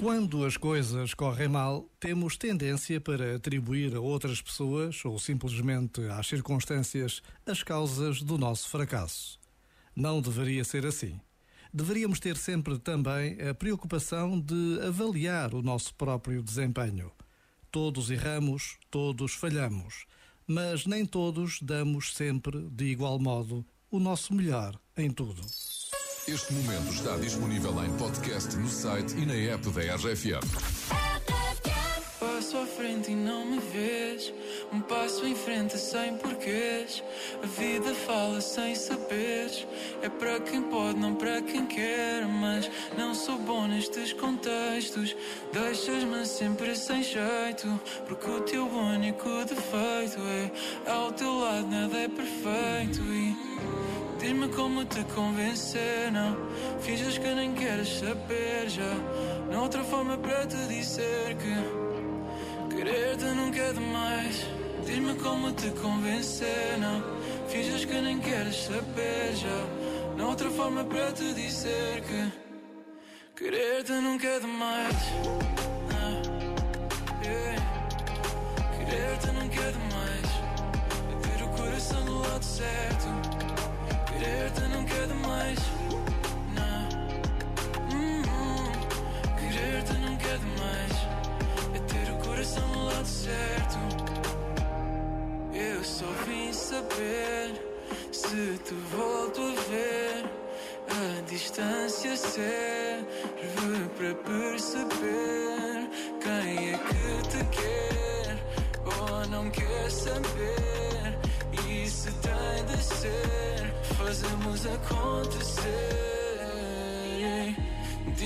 Quando as coisas correm mal, temos tendência para atribuir a outras pessoas ou simplesmente às circunstâncias as causas do nosso fracasso. Não deveria ser assim. Deveríamos ter sempre também a preocupação de avaliar o nosso próprio desempenho. Todos erramos, todos falhamos, mas nem todos damos sempre, de igual modo, o nosso melhor em tudo. Este momento está disponível em podcast no site e na app da RFM. Passo à frente e não me vês. Um passo em frente sem porquês. A vida fala sem saberes. É para quem pode, não para quem quer. Mas não sou bom nestes contextos. Deixas-me sempre sem jeito. Porque o teu único defeito é ao teu lado nada é perfeito. E Diz-me como te convencer, não. Finges que nem queres saber já. Não há outra forma para te dizer que Querer-te nunca é demais. Diz-me como te convencer, não. Finges que nem queres saber já. Não há outra forma para te dizer que Querer-te nunca é demais certo. Eu só vim saber se te volto a ver. A distância serve para perceber quem é que te quer ou não quer saber. E se tem de ser fazemos acontecer.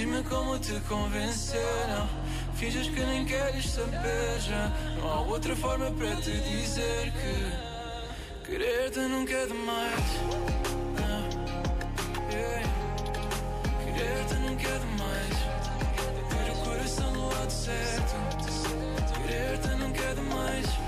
Diz-me como te convencer. Não finges que nem queres saber já. Não há outra forma para te dizer que querer-te nunca é demais. Yeah. Querer-te nunca é demais. Ter o coração do lado certo. Querer-te nunca é demais.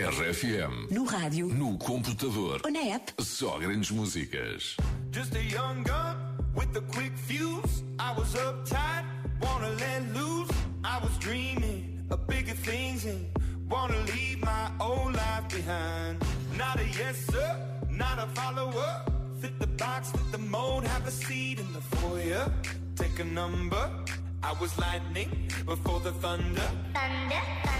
RFM. No rádio. No computador. Ou na app. Só grandes músicas. Just a young gun with a quick fuse. I was uptight, wanna let loose. I was dreaming of bigger things and wanna leave my old life behind. Not a yes sir, not a follower. Fit the box, fit the mold, have a seat in the foyer. Take a number. I was lightning before the thunder. Thunder, thunder, thunder.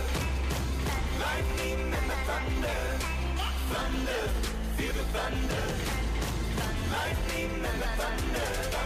thunder, lightning and the thunder.